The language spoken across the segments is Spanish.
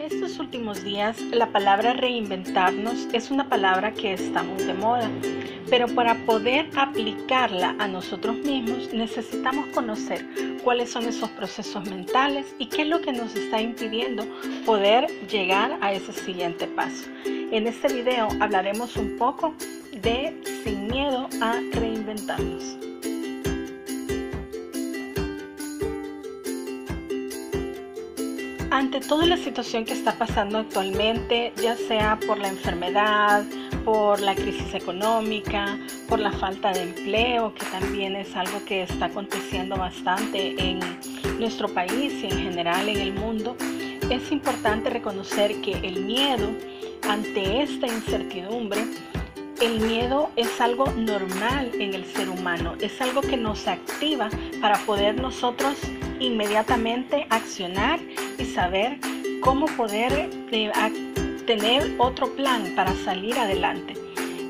estos últimos días, la palabra reinventarnos es una palabra que está muy de moda, pero para poder aplicarla a nosotros mismos necesitamos conocer cuáles son esos procesos mentales y qué es lo que nos está impidiendo poder llegar a ese siguiente paso. En este video hablaremos un poco de sin miedo a reinventarnos. Ante toda la situación que está pasando actualmente, ya sea por la enfermedad, por la crisis económica, por la falta de empleo, que también es algo que está aconteciendo bastante en nuestro país y en general en el mundo, es importante reconocer que el miedo ante esta incertidumbre el miedo es algo normal en el ser humano, es algo que nos activa para poder nosotros inmediatamente accionar y saber cómo poder eh, tener otro plan para salir adelante.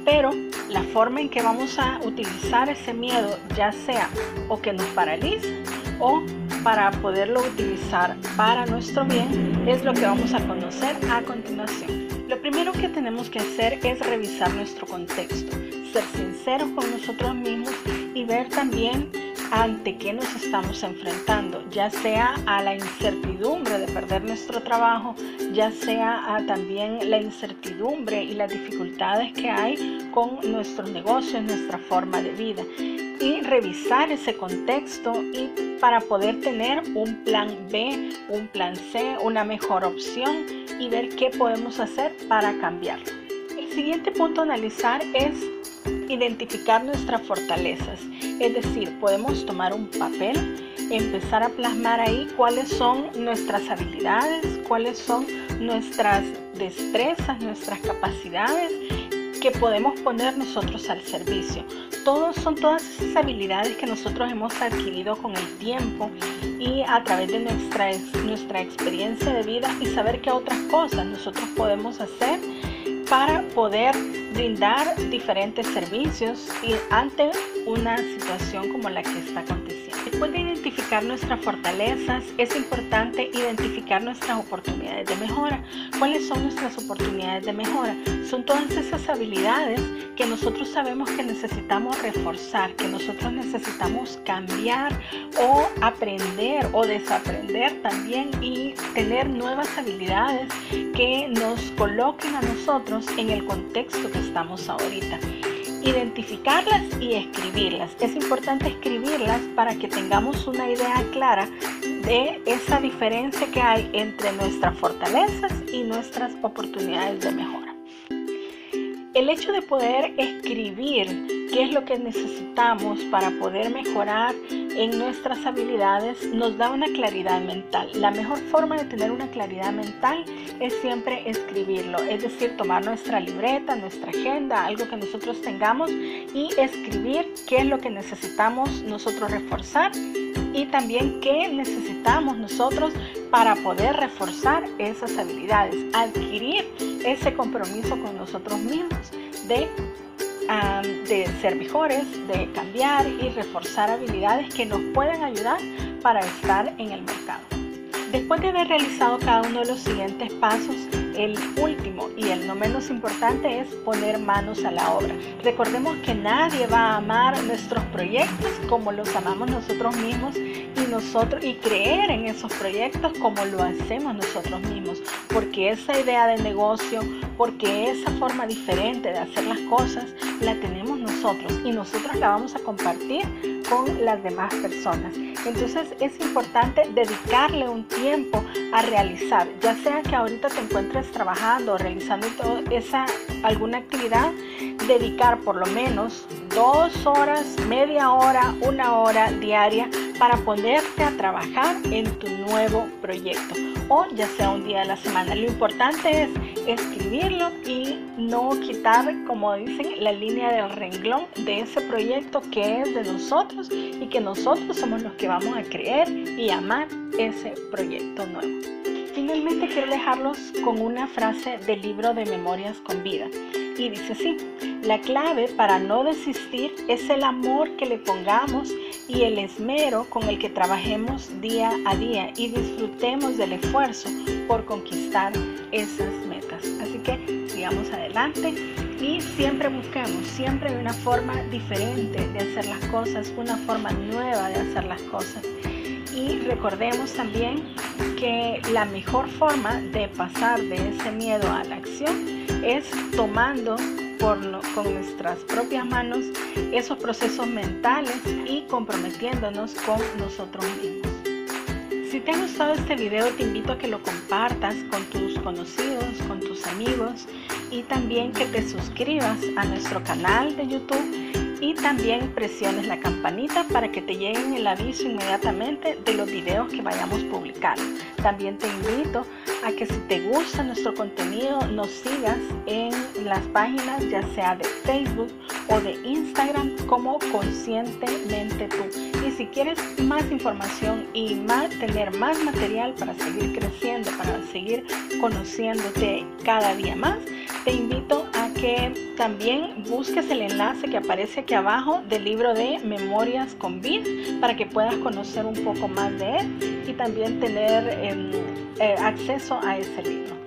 Pero la forma en que vamos a utilizar ese miedo, ya sea o que nos paralice o para poderlo utilizar para nuestro bien, es lo que vamos a conocer a continuación. Lo primero que tenemos que hacer es revisar nuestro contexto, ser sinceros con nosotros mismos y ver también ante qué nos estamos enfrentando, ya sea a la incertidumbre de perder nuestro trabajo, ya sea a también la incertidumbre y las dificultades que hay con nuestros negocios, nuestra forma de vida y revisar ese contexto y para poder tener un plan B, un plan C, una mejor opción y ver qué podemos hacer para cambiarlo. El siguiente punto a analizar es identificar nuestras fortalezas. Es decir, podemos tomar un papel, empezar a plasmar ahí cuáles son nuestras habilidades, cuáles son nuestras destrezas, nuestras capacidades que podemos poner nosotros al servicio. Todos son todas esas habilidades que nosotros hemos adquirido con el tiempo y a través de nuestra, nuestra experiencia de vida y saber qué otras cosas nosotros podemos hacer para poder brindar diferentes servicios y ante una situación como la que está aconteciendo. Después de identificar nuestras fortalezas, es importante identificar nuestras oportunidades de mejora. ¿Cuáles son nuestras oportunidades de mejora? Son todas esas habilidades que nosotros sabemos que necesitamos reforzar, que nosotros necesitamos cambiar o aprender o desaprender también y tener nuevas habilidades que nos coloquen a nosotros en el contexto que estamos ahorita identificarlas y escribirlas. Es importante escribirlas para que tengamos una idea clara de esa diferencia que hay entre nuestras fortalezas y nuestras oportunidades de mejora. El hecho de poder escribir qué es lo que necesitamos para poder mejorar en nuestras habilidades nos da una claridad mental. La mejor forma de tener una claridad mental es siempre escribirlo, es decir, tomar nuestra libreta, nuestra agenda, algo que nosotros tengamos y escribir qué es lo que necesitamos nosotros reforzar y también qué necesitamos nosotros para poder reforzar esas habilidades, adquirir ese compromiso con nosotros mismos de de ser mejores, de cambiar y reforzar habilidades que nos pueden ayudar para estar en el mercado. Después de haber realizado cada uno de los siguientes pasos, el último y el no menos importante es poner manos a la obra. Recordemos que nadie va a amar nuestros proyectos como los amamos nosotros mismos y nosotros y creer en esos proyectos como lo hacemos nosotros mismos, porque esa idea de negocio, porque esa forma diferente de hacer las cosas la tenemos nosotros y nosotros la vamos a compartir con las demás personas. Entonces es importante dedicarle un tiempo a realizar, ya sea que ahorita te encuentres trabajando realizando esa alguna actividad, dedicar por lo menos dos horas, media hora, una hora diaria para ponerte a trabajar en tu nuevo proyecto o ya sea un día de la semana. Lo importante es escribirlo y no quitar, como dicen, la línea del renglón de ese proyecto que es de nosotros y que nosotros somos los que vamos a creer y amar ese proyecto nuevo. Finalmente quiero dejarlos con una frase del libro de Memorias con Vida. Y dice así, la clave para no desistir es el amor que le pongamos y el esmero con el que trabajemos día a día y disfrutemos del esfuerzo por conquistar esas metas. Así que sigamos adelante y siempre busquemos, siempre una forma diferente de hacer las cosas, una forma nueva de hacer las cosas. Y recordemos también que la mejor forma de pasar de ese miedo a la acción es tomando por con nuestras propias manos esos procesos mentales y comprometiéndonos con nosotros mismos. Si te ha gustado este video te invito a que lo compartas con tus conocidos, con tus amigos y también que te suscribas a nuestro canal de YouTube y también presiones la campanita para que te lleguen el aviso inmediatamente de los videos que vayamos publicando. También te invito a que si te gusta nuestro contenido nos sigas en las páginas ya sea de Facebook o de Instagram como Conscientemente Tú. Y si quieres más información y más, tener más material para seguir creciendo, para seguir conociéndote cada día más, te invito que también busques el enlace que aparece aquí abajo del libro de Memorias con Vid para que puedas conocer un poco más de él y también tener em, eh, acceso a ese libro.